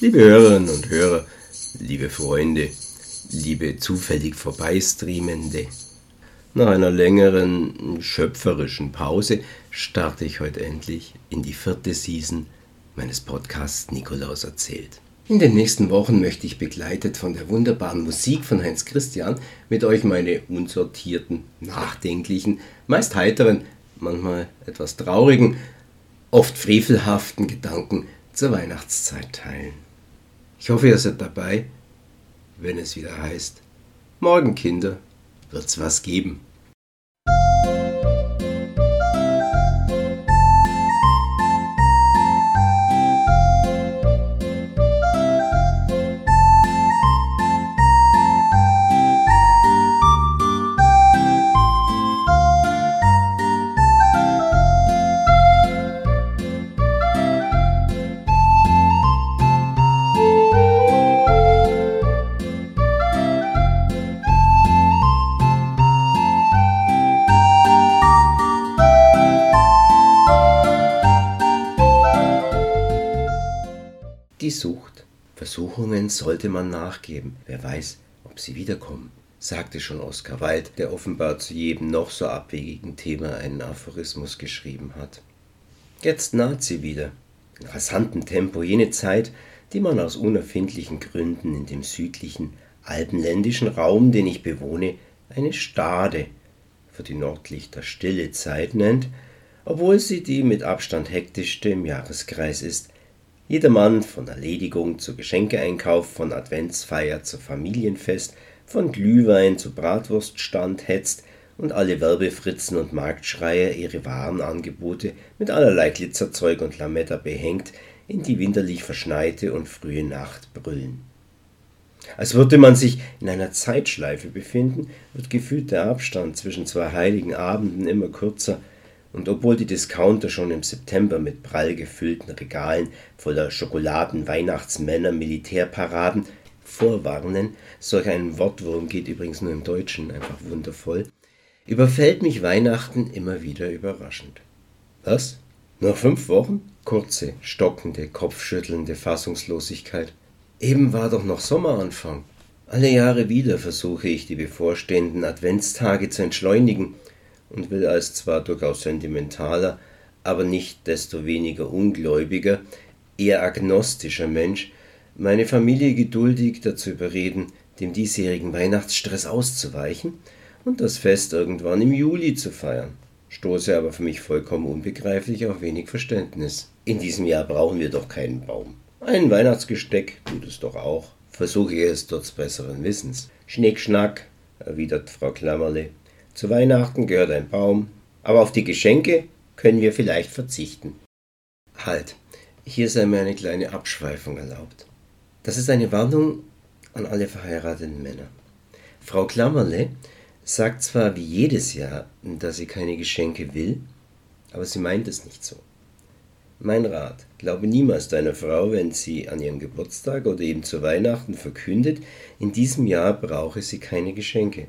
Liebe Hörerinnen und Hörer, liebe Freunde, liebe zufällig Vorbeistreamende, nach einer längeren schöpferischen Pause starte ich heute endlich in die vierte Season meines Podcasts Nikolaus erzählt. In den nächsten Wochen möchte ich begleitet von der wunderbaren Musik von Heinz Christian mit euch meine unsortierten, nachdenklichen, meist heiteren, manchmal etwas traurigen, oft frevelhaften Gedanken zur Weihnachtszeit teilen. Ich hoffe, ihr seid dabei, wenn es wieder heißt, morgen Kinder wird's was geben. Die Sucht. Versuchungen sollte man nachgeben. Wer weiß, ob sie wiederkommen, sagte schon Oskar Wilde, der offenbar zu jedem noch so abwegigen Thema einen Aphorismus geschrieben hat. Jetzt naht sie wieder, in rasantem Tempo jene Zeit, die man aus unerfindlichen Gründen in dem südlichen, alpenländischen Raum, den ich bewohne, eine Stade, für die Nordlichter stille Zeit nennt, obwohl sie die mit Abstand hektischste im Jahreskreis ist, Jedermann von Erledigung zu Geschenkeeinkauf, von Adventsfeier zu Familienfest, von Glühwein zu Bratwurststand hetzt und alle Werbefritzen und Marktschreier ihre Warenangebote mit allerlei Glitzerzeug und Lametta behängt in die winterlich verschneite und frühe Nacht brüllen. Als würde man sich in einer Zeitschleife befinden, wird gefühlt der Abstand zwischen zwei heiligen Abenden immer kürzer, und obwohl die Discounter schon im September mit prall gefüllten Regalen voller Schokoladen, Weihnachtsmänner, Militärparaden vorwarnen, solch ein Wortwurm geht übrigens nur im Deutschen einfach wundervoll, überfällt mich Weihnachten immer wieder überraschend. Was? Noch fünf Wochen? Kurze, stockende, kopfschüttelnde Fassungslosigkeit. Eben war doch noch Sommeranfang. Alle Jahre wieder versuche ich, die bevorstehenden Adventstage zu entschleunigen und will als zwar durchaus sentimentaler, aber nicht desto weniger ungläubiger, eher agnostischer Mensch meine Familie geduldig dazu überreden, dem diesjährigen Weihnachtsstress auszuweichen und das Fest irgendwann im Juli zu feiern. Stoße aber für mich vollkommen unbegreiflich auf wenig Verständnis. In diesem Jahr brauchen wir doch keinen Baum. Ein Weihnachtsgesteck tut es doch auch. Versuche es trotz besseren Wissens. Schnickschnack, erwidert Frau Klammerle, zu Weihnachten gehört ein Baum, aber auf die Geschenke können wir vielleicht verzichten. Halt, hier sei mir eine kleine Abschweifung erlaubt. Das ist eine Warnung an alle verheirateten Männer. Frau Klammerle sagt zwar wie jedes Jahr, dass sie keine Geschenke will, aber sie meint es nicht so. Mein Rat, glaube niemals deiner Frau, wenn sie an ihrem Geburtstag oder eben zu Weihnachten verkündet, in diesem Jahr brauche sie keine Geschenke.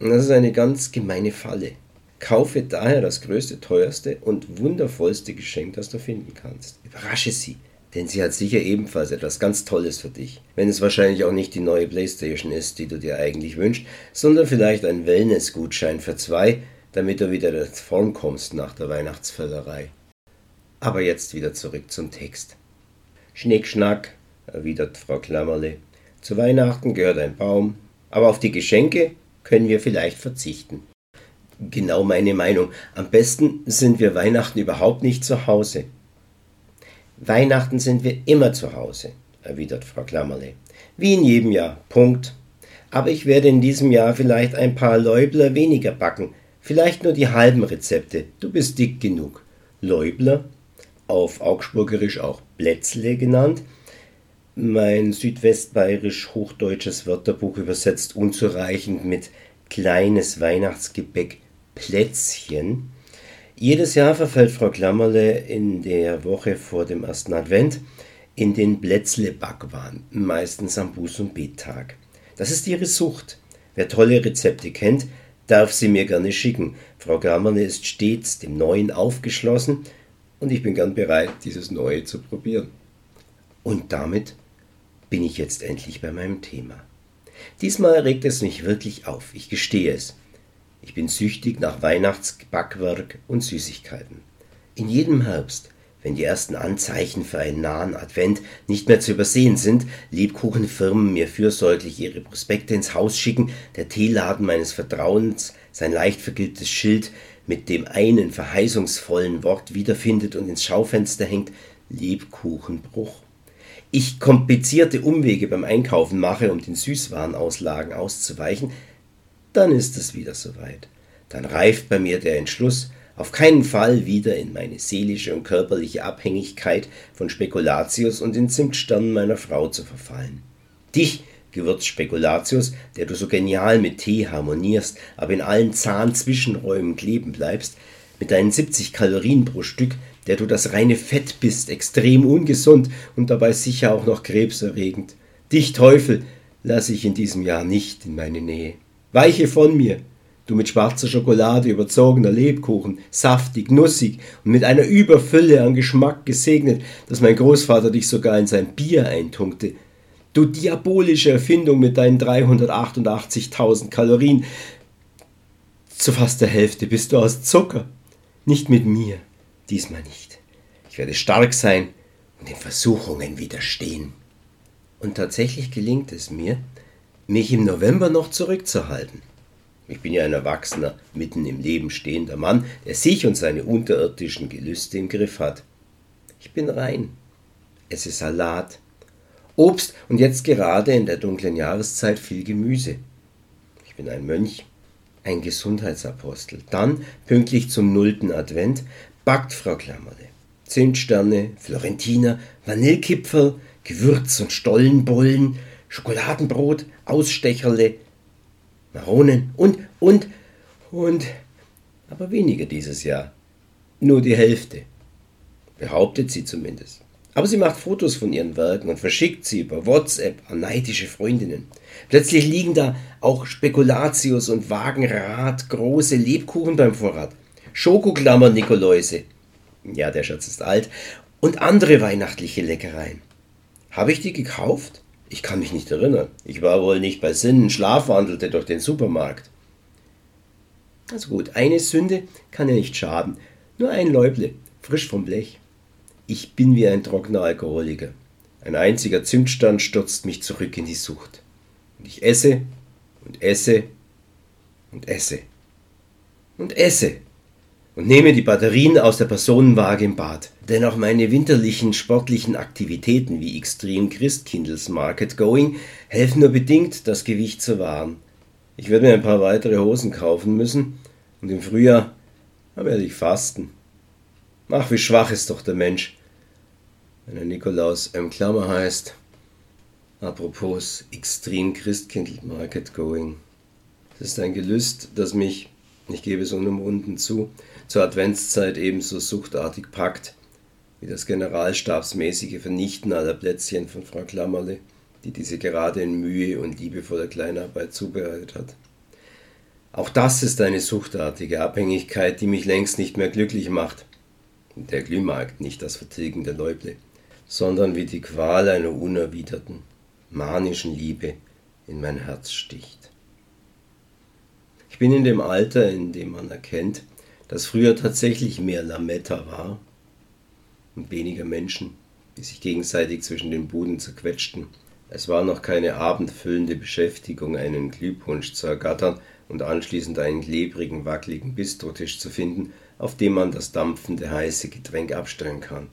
Das ist eine ganz gemeine Falle. Kaufe daher das größte, teuerste und wundervollste Geschenk, das du finden kannst. Überrasche sie, denn sie hat sicher ebenfalls etwas ganz Tolles für dich. Wenn es wahrscheinlich auch nicht die neue Playstation ist, die du dir eigentlich wünschst, sondern vielleicht ein Wellness-Gutschein für zwei, damit du wieder in Form kommst nach der Weihnachtsvöllerei. Aber jetzt wieder zurück zum Text. Schnickschnack, erwidert Frau Klammerle. Zu Weihnachten gehört ein Baum, aber auf die Geschenke können wir vielleicht verzichten. Genau meine Meinung. Am besten sind wir Weihnachten überhaupt nicht zu Hause. Weihnachten sind wir immer zu Hause, erwidert Frau Klammerle. Wie in jedem Jahr. Punkt. Aber ich werde in diesem Jahr vielleicht ein paar Läubler weniger backen. Vielleicht nur die halben Rezepte. Du bist dick genug. Läubler, auf Augsburgerisch auch Plätzle genannt, mein südwestbayerisch-hochdeutsches Wörterbuch übersetzt unzureichend mit kleines Weihnachtsgebäck Plätzchen. Jedes Jahr verfällt Frau Klammerle in der Woche vor dem ersten Advent in den Plätzle-Backwahn, meistens am Buß- und Bettag. Das ist ihre Sucht. Wer tolle Rezepte kennt, darf sie mir gerne schicken. Frau Klammerle ist stets dem Neuen aufgeschlossen und ich bin gern bereit, dieses Neue zu probieren. Und damit bin ich jetzt endlich bei meinem Thema. Diesmal regt es mich wirklich auf, ich gestehe es. Ich bin süchtig nach Weihnachtsbackwerk und Süßigkeiten. In jedem Herbst, wenn die ersten Anzeichen für einen nahen Advent nicht mehr zu übersehen sind, Lebkuchenfirmen mir fürsorglich ihre Prospekte ins Haus schicken, der Teeladen meines Vertrauens sein leicht vergilbtes Schild mit dem einen verheißungsvollen Wort wiederfindet und ins Schaufenster hängt, Lebkuchenbruch. Ich komplizierte Umwege beim Einkaufen mache, um den Süßwarenauslagen auszuweichen, dann ist es wieder soweit. Dann reift bei mir der Entschluss, auf keinen Fall wieder in meine seelische und körperliche Abhängigkeit von Spekulatius und den Zimtsternen meiner Frau zu verfallen. Dich, Gewürzspekulatius, der du so genial mit Tee harmonierst, aber in allen Zahnzwischenräumen kleben bleibst, mit deinen 70 Kalorien pro Stück, der du das reine Fett bist, extrem ungesund und dabei sicher auch noch krebserregend. Dich, Teufel, lasse ich in diesem Jahr nicht in meine Nähe. Weiche von mir, du mit schwarzer Schokolade überzogener Lebkuchen, saftig, nussig und mit einer Überfülle an Geschmack gesegnet, dass mein Großvater dich sogar in sein Bier eintunkte. Du diabolische Erfindung mit deinen 388.000 Kalorien. Zu fast der Hälfte bist du aus Zucker. Nicht mit mir, diesmal nicht. Ich werde stark sein und den Versuchungen widerstehen. Und tatsächlich gelingt es mir, mich im November noch zurückzuhalten. Ich bin ja ein erwachsener, mitten im Leben stehender Mann, der sich und seine unterirdischen Gelüste im Griff hat. Ich bin rein, esse Salat, Obst und jetzt gerade in der dunklen Jahreszeit viel Gemüse. Ich bin ein Mönch, ein Gesundheitsapostel. Dann, pünktlich zum nullten Advent, backt Frau Klammerle. Zimtsterne, Florentiner, Vanillekipferl, Gewürz- und Stollenbollen, Schokoladenbrot, Ausstecherle, Maronen und, und, und, aber weniger dieses Jahr. Nur die Hälfte. Behauptet sie zumindest. Aber sie macht Fotos von ihren Werken und verschickt sie über WhatsApp an neidische Freundinnen. Plötzlich liegen da auch Spekulatius und Wagenrad große Lebkuchen beim Vorrat. Schokoklammer Nikoläuse. Ja, der Schatz ist alt. Und andere weihnachtliche Leckereien. Habe ich die gekauft? Ich kann mich nicht erinnern. Ich war wohl nicht bei Sinnen, schlafwandelte durch den Supermarkt. Also gut, eine Sünde kann ja nicht schaden. Nur ein Läuble, frisch vom Blech. Ich bin wie ein trockener Alkoholiker. Ein einziger Zimtstand stürzt mich zurück in die Sucht. Und ich esse und esse und esse und esse und nehme die Batterien aus der Personenwaage im Bad. Denn auch meine winterlichen sportlichen Aktivitäten wie Extreme Christkindles Market Going helfen nur bedingt, das Gewicht zu wahren. Ich werde mir ein paar weitere Hosen kaufen müssen und im Frühjahr werde ich fasten. Ach, wie schwach ist doch der Mensch, wenn er Nikolaus M. Klammer heißt. Apropos Extreme Christkindl Market Going. Es ist ein Gelüst, das mich, ich gebe es unumwunden zu, zur Adventszeit ebenso suchtartig packt, wie das generalstabsmäßige Vernichten aller Plätzchen von Frau Klammerle, die diese gerade in Mühe und liebevoller Kleinarbeit zubereitet hat. Auch das ist eine suchtartige Abhängigkeit, die mich längst nicht mehr glücklich macht. Der Glühmarkt, nicht das Vertilgen der Läuble, sondern wie die Qual einer unerwiderten, manischen Liebe in mein Herz sticht. Ich bin in dem Alter, in dem man erkennt, dass früher tatsächlich mehr Lametta war und weniger Menschen, die sich gegenseitig zwischen den Buden zerquetschten. Es war noch keine abendfüllende Beschäftigung, einen Glühpunsch zu ergattern und anschließend einen klebrigen, wackeligen Bistrotisch zu finden, auf dem man das dampfende, heiße Getränk abstellen kann.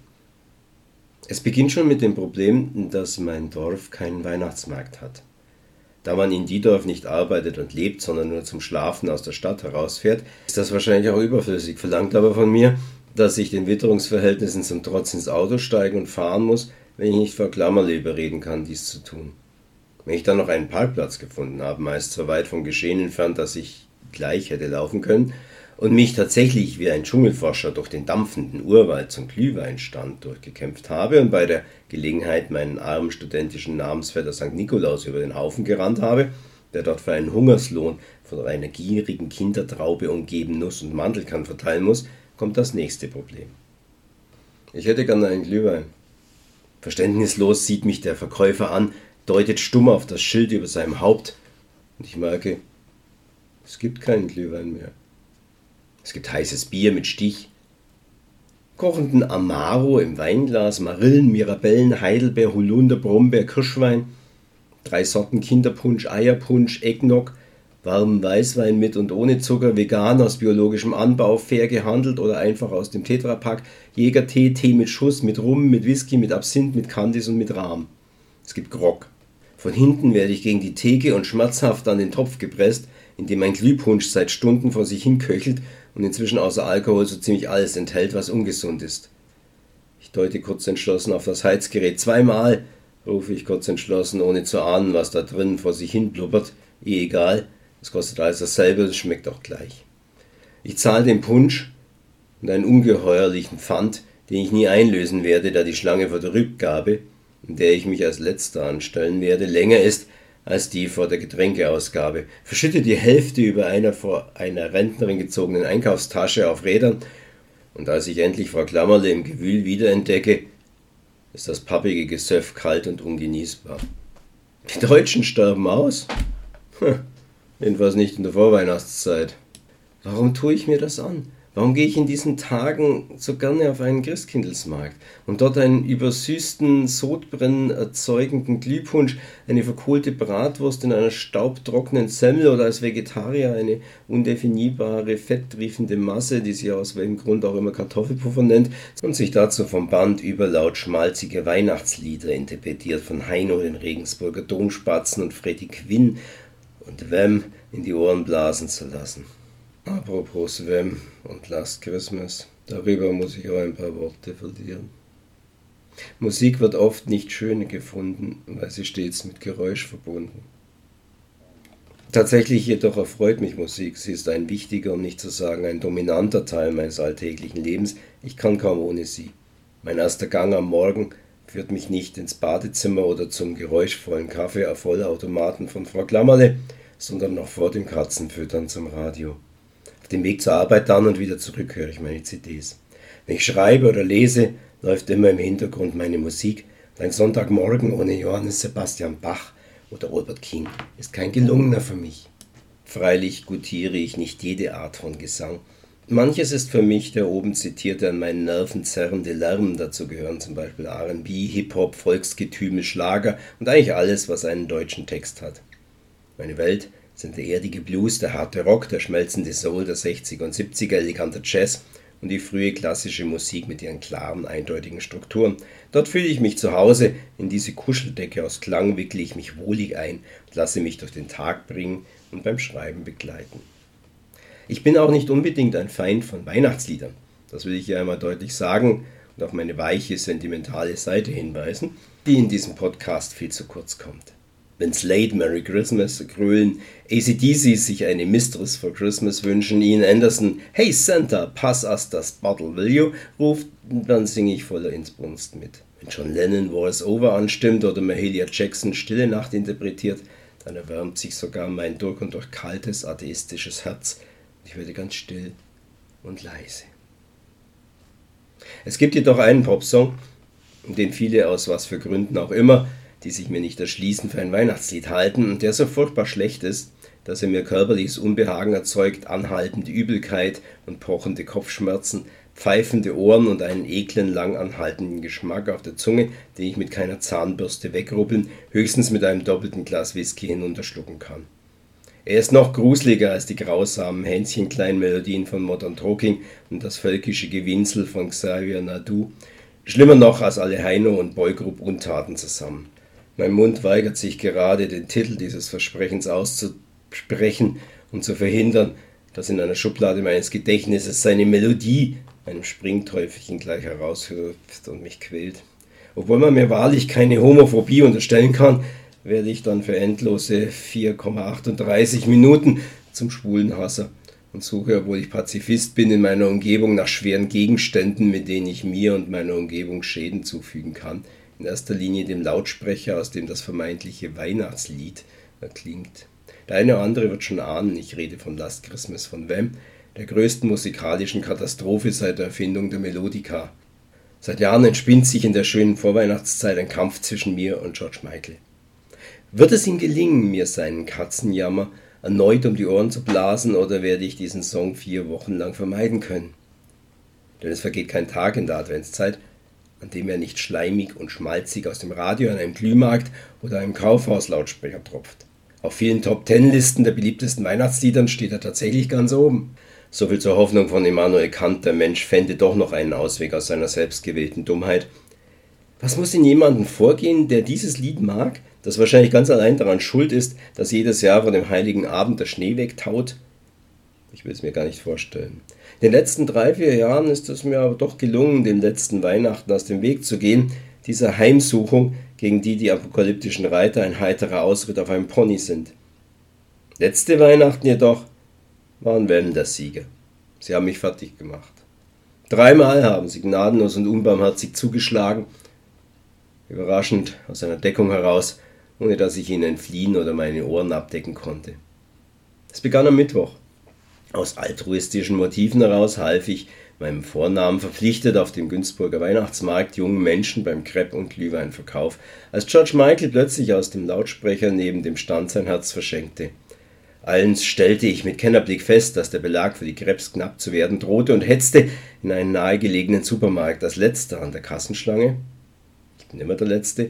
Es beginnt schon mit dem Problem, dass mein Dorf keinen Weihnachtsmarkt hat. Da man in Diedorf nicht arbeitet und lebt, sondern nur zum Schlafen aus der Stadt herausfährt, ist das wahrscheinlich auch überflüssig, verlangt aber von mir, dass ich den Witterungsverhältnissen zum Trotz ins Auto steigen und fahren muss, wenn ich nicht vor Klammerle überreden kann, dies zu tun. Wenn ich dann noch einen Parkplatz gefunden habe, meist so weit vom Geschehen entfernt, dass ich gleich hätte laufen können, und mich tatsächlich wie ein Dschungelforscher durch den dampfenden Urwald zum Glühweinstand durchgekämpft habe und bei der Gelegenheit meinen armen studentischen Namensvetter St. Nikolaus über den Haufen gerannt habe, der dort für einen Hungerslohn von einer gierigen Kindertraube umgeben Nuss und Mandelkern verteilen muss, kommt das nächste Problem. Ich hätte gern einen Glühwein. Verständnislos sieht mich der Verkäufer an, deutet stumm auf das Schild über seinem Haupt und ich merke, es gibt keinen Glühwein mehr. Es gibt heißes Bier mit Stich, kochenden Amaro im Weinglas, Marillen, Mirabellen, Heidelbeer, Holunder, Brombeer, Kirschwein, drei Sorten Kinderpunsch, Eierpunsch, Eggnog, warmen Weißwein mit und ohne Zucker, vegan aus biologischem Anbau, fair gehandelt oder einfach aus dem Tetrapack, Jägertee, Tee mit Schuss, mit Rum, mit Whisky, mit Absinth, mit Candice und mit Rahm. Es gibt Grog. Von hinten werde ich gegen die Theke und schmerzhaft an den Topf gepresst, in dem mein Glühpunsch seit Stunden vor sich hin köchelt und inzwischen außer Alkohol so ziemlich alles enthält, was ungesund ist. Ich deute kurz entschlossen auf das Heizgerät. Zweimal rufe ich kurz entschlossen, ohne zu ahnen, was da drin vor sich hin blubbert. Eh egal, es kostet alles dasselbe, es schmeckt auch gleich. Ich zahle den Punsch und einen ungeheuerlichen Pfand, den ich nie einlösen werde, da die Schlange vor der Rückgabe, in der ich mich als letzter anstellen werde, länger ist als die vor der Getränkeausgabe. Verschütte die Hälfte über einer vor einer Rentnerin gezogenen Einkaufstasche auf Rädern und als ich endlich Frau Klammerle im Gewühl wiederentdecke, ist das pappige Gesöff kalt und ungenießbar. Die Deutschen sterben aus? Hm, jedenfalls nicht in der Vorweihnachtszeit. Warum tue ich mir das an? Warum gehe ich in diesen Tagen so gerne auf einen Christkindlesmarkt und dort einen übersüßten, Sodbrennen erzeugenden Glühpunsch, eine verkohlte Bratwurst in einer staubtrockenen Semmel oder als Vegetarier eine undefinierbare, fetttriefende Masse, die sich aus welchem Grund auch immer Kartoffelpuffer nennt und sich dazu vom Band überlaut schmalzige Weihnachtslieder interpretiert von Heino, den Regensburger Domspatzen und Freddy Quinn und Wem in die Ohren blasen zu lassen. Apropos Wem und Last Christmas, darüber muss ich auch ein paar Worte verlieren. Musik wird oft nicht schön gefunden, weil sie stets mit Geräusch verbunden. Tatsächlich jedoch erfreut mich Musik. Sie ist ein wichtiger, um nicht zu sagen ein dominanter Teil meines alltäglichen Lebens. Ich kann kaum ohne sie. Mein erster Gang am Morgen führt mich nicht ins Badezimmer oder zum geräuschvollen Kaffee auf Vollautomaten von Frau Klammerle, sondern noch vor dem Katzenfüttern zum Radio. Auf dem Weg zur Arbeit dann und wieder zurück höre ich meine CDs. Wenn ich schreibe oder lese, läuft immer im Hintergrund meine Musik. ein Sonntagmorgen ohne Johannes Sebastian Bach oder Robert King ist kein gelungener für mich. Freilich gutiere ich nicht jede Art von Gesang. Manches ist für mich der oben zitierte an meinen Nerven zerrende Lärm. Dazu gehören zum Beispiel RB, Hip-Hop, Volksgetüme, Schlager und eigentlich alles, was einen deutschen Text hat. Meine Welt sind der erdige Blues, der harte Rock, der schmelzende Soul der 60er und 70er, eleganter Jazz und die frühe klassische Musik mit ihren klaren, eindeutigen Strukturen. Dort fühle ich mich zu Hause, in diese Kuscheldecke aus Klang wickle ich mich wohlig ein und lasse mich durch den Tag bringen und beim Schreiben begleiten. Ich bin auch nicht unbedingt ein Feind von Weihnachtsliedern. Das will ich hier einmal deutlich sagen und auf meine weiche, sentimentale Seite hinweisen, die in diesem Podcast viel zu kurz kommt wenn Slade Merry Christmas grölen, ACDC sich eine Mistress for Christmas wünschen, Ian Anderson Hey Santa, pass us das Bottle, will you? ruft, dann singe ich voller Insbrunst mit. Wenn John Lennon Wars Over anstimmt oder Mahalia Jackson Stille Nacht interpretiert, dann erwärmt sich sogar mein durch und durch kaltes, atheistisches Herz. Ich werde ganz still und leise. Es gibt jedoch einen Popsong, den viele aus was für Gründen auch immer die sich mir nicht erschließen, für ein Weihnachtslied halten und der so furchtbar schlecht ist, dass er mir körperliches Unbehagen erzeugt, anhaltende Übelkeit und pochende Kopfschmerzen, pfeifende Ohren und einen eklen, lang anhaltenden Geschmack auf der Zunge, den ich mit keiner Zahnbürste wegrubbeln, höchstens mit einem doppelten Glas Whisky hinunterschlucken kann. Er ist noch gruseliger als die grausamen Hänschenkleinmelodien von Modern Talking und das völkische Gewinzel von Xavier Nadu, schlimmer noch als alle Heino und Boygroup Untaten zusammen. Mein Mund weigert sich gerade, den Titel dieses Versprechens auszusprechen und zu verhindern, dass in einer Schublade meines Gedächtnisses seine Melodie einem Springteufelchen gleich heraushüpft und mich quält. Obwohl man mir wahrlich keine Homophobie unterstellen kann, werde ich dann für endlose 4,38 Minuten zum schwulen Hasser und suche, obwohl ich Pazifist bin, in meiner Umgebung nach schweren Gegenständen, mit denen ich mir und meiner Umgebung Schäden zufügen kann in erster Linie dem Lautsprecher, aus dem das vermeintliche Weihnachtslied erklingt. Der eine oder andere wird schon ahnen, ich rede von Last Christmas von Wem, der größten musikalischen Katastrophe seit der Erfindung der Melodika. Seit Jahren entspinnt sich in der schönen Vorweihnachtszeit ein Kampf zwischen mir und George Michael. Wird es ihm gelingen, mir seinen Katzenjammer erneut um die Ohren zu blasen, oder werde ich diesen Song vier Wochen lang vermeiden können? Denn es vergeht kein Tag in der Adventszeit, an dem er nicht schleimig und schmalzig aus dem Radio an einem Glühmarkt oder einem Kaufhauslautsprecher tropft. Auf vielen Top-Ten-Listen der beliebtesten Weihnachtsliedern steht er tatsächlich ganz oben. So viel zur Hoffnung von Immanuel Kant, der Mensch fände doch noch einen Ausweg aus seiner selbstgewählten Dummheit. Was muss in jemandem vorgehen, der dieses Lied mag, das wahrscheinlich ganz allein daran schuld ist, dass jedes Jahr vor dem heiligen Abend der Schnee wegtaut? Ich will es mir gar nicht vorstellen. In den letzten drei, vier Jahren ist es mir aber doch gelungen, dem letzten Weihnachten aus dem Weg zu gehen, dieser Heimsuchung, gegen die die apokalyptischen Reiter ein heiterer Ausritt auf einem Pony sind. Letzte Weihnachten jedoch waren Wellen der Sieger. Sie haben mich fertig gemacht. Dreimal haben sie gnadenlos und unbarmherzig zugeschlagen, überraschend aus einer Deckung heraus, ohne dass ich ihnen entfliehen oder meine Ohren abdecken konnte. Es begann am Mittwoch. Aus altruistischen Motiven heraus half ich, meinem Vornamen verpflichtet auf dem Günzburger Weihnachtsmarkt jungen Menschen beim Crepe- und Glühweinverkauf, als George Michael plötzlich aus dem Lautsprecher neben dem Stand sein Herz verschenkte. Allens stellte ich mit Kennerblick fest, dass der Belag für die Krebs knapp zu werden drohte und hetzte in einen nahegelegenen Supermarkt. Als letzter an der Kassenschlange, ich bin immer der Letzte,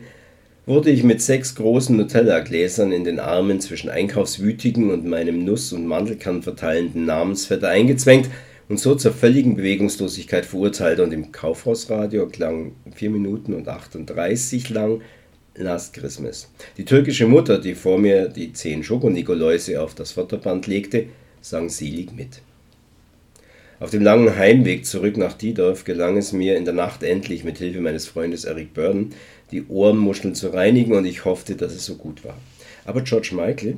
wurde ich mit sechs großen Nutella-Gläsern in den Armen zwischen einkaufswütigen und meinem Nuss- und Mandelkern verteilenden Namensvetter eingezwängt und so zur völligen Bewegungslosigkeit verurteilt und im Kaufhausradio klang 4 Minuten und 38 lang Last Christmas. Die türkische Mutter, die vor mir die zehn Schokonikoläuse auf das Förderband legte, sang selig mit. Auf dem langen Heimweg zurück nach Diedorf gelang es mir in der Nacht endlich mit Hilfe meines Freundes Eric Burden die Ohrenmuscheln zu reinigen und ich hoffte, dass es so gut war. Aber George Michael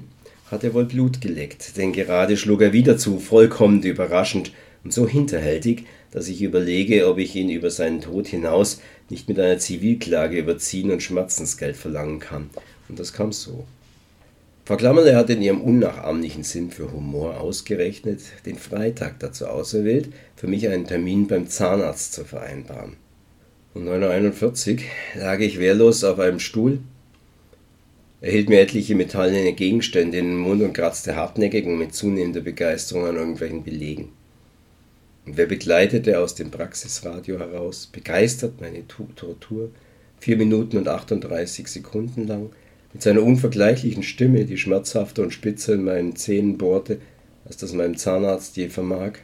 hatte wohl Blut geleckt, denn gerade schlug er wieder zu, vollkommen überraschend und so hinterhältig, dass ich überlege, ob ich ihn über seinen Tod hinaus nicht mit einer Zivilklage überziehen und Schmerzensgeld verlangen kann. Und das kam so. Frau Klammerle hat in ihrem unnachahmlichen Sinn für Humor ausgerechnet den Freitag dazu auserwählt, für mich einen Termin beim Zahnarzt zu vereinbaren. Um 9.41 Uhr lag ich wehrlos auf einem Stuhl. Er hielt mir etliche metallene Gegenstände in den Mund und kratzte hartnäckig und mit zunehmender Begeisterung an irgendwelchen Belegen. Und wer begleitete aus dem Praxisradio heraus, begeistert meine Tortur, vier Minuten und 38 Sekunden lang, mit seiner unvergleichlichen Stimme, die schmerzhafter und spitzer in meinen Zähnen bohrte, als das meinem Zahnarzt je vermag,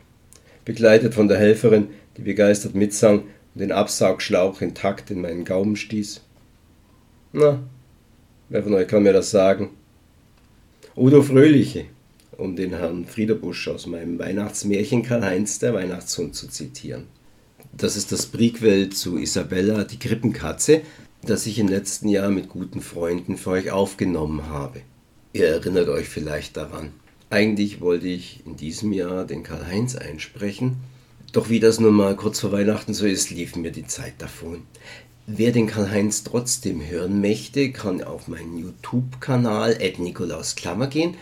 begleitet von der Helferin, die begeistert mitsang und den Absaugschlauch intakt in meinen Gaumen stieß. Na, wer von euch kann mir das sagen? Udo Fröhliche, um den Herrn Friederbusch aus meinem Weihnachtsmärchen Karl-Heinz der Weihnachtshund zu zitieren. Das ist das Prequel zu Isabella, die Krippenkatze, das ich im letzten Jahr mit guten Freunden für euch aufgenommen habe. Ihr erinnert euch vielleicht daran. Eigentlich wollte ich in diesem Jahr den Karl-Heinz einsprechen, doch wie das nun mal kurz vor Weihnachten so ist, lief mir die Zeit davon. Wer den Karl-Heinz trotzdem hören möchte, kann auf meinen YouTube-Kanal Nikolaus Klammer gehen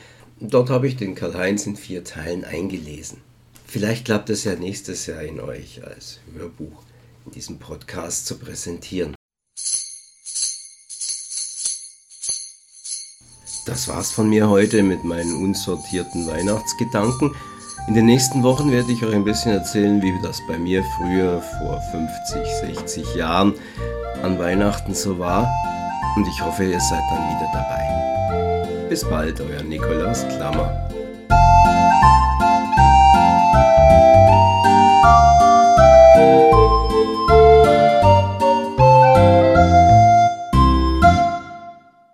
Dort habe ich den Karl-Heinz in vier Teilen eingelesen. Vielleicht klappt es ja nächstes Jahr in euch als Hörbuch in diesem Podcast zu präsentieren. das war's von mir heute mit meinen unsortierten Weihnachtsgedanken. In den nächsten Wochen werde ich euch ein bisschen erzählen, wie das bei mir früher vor 50, 60 Jahren an Weihnachten so war. Und ich hoffe, ihr seid dann wieder dabei. Bis bald, euer Nikolaus Klammer.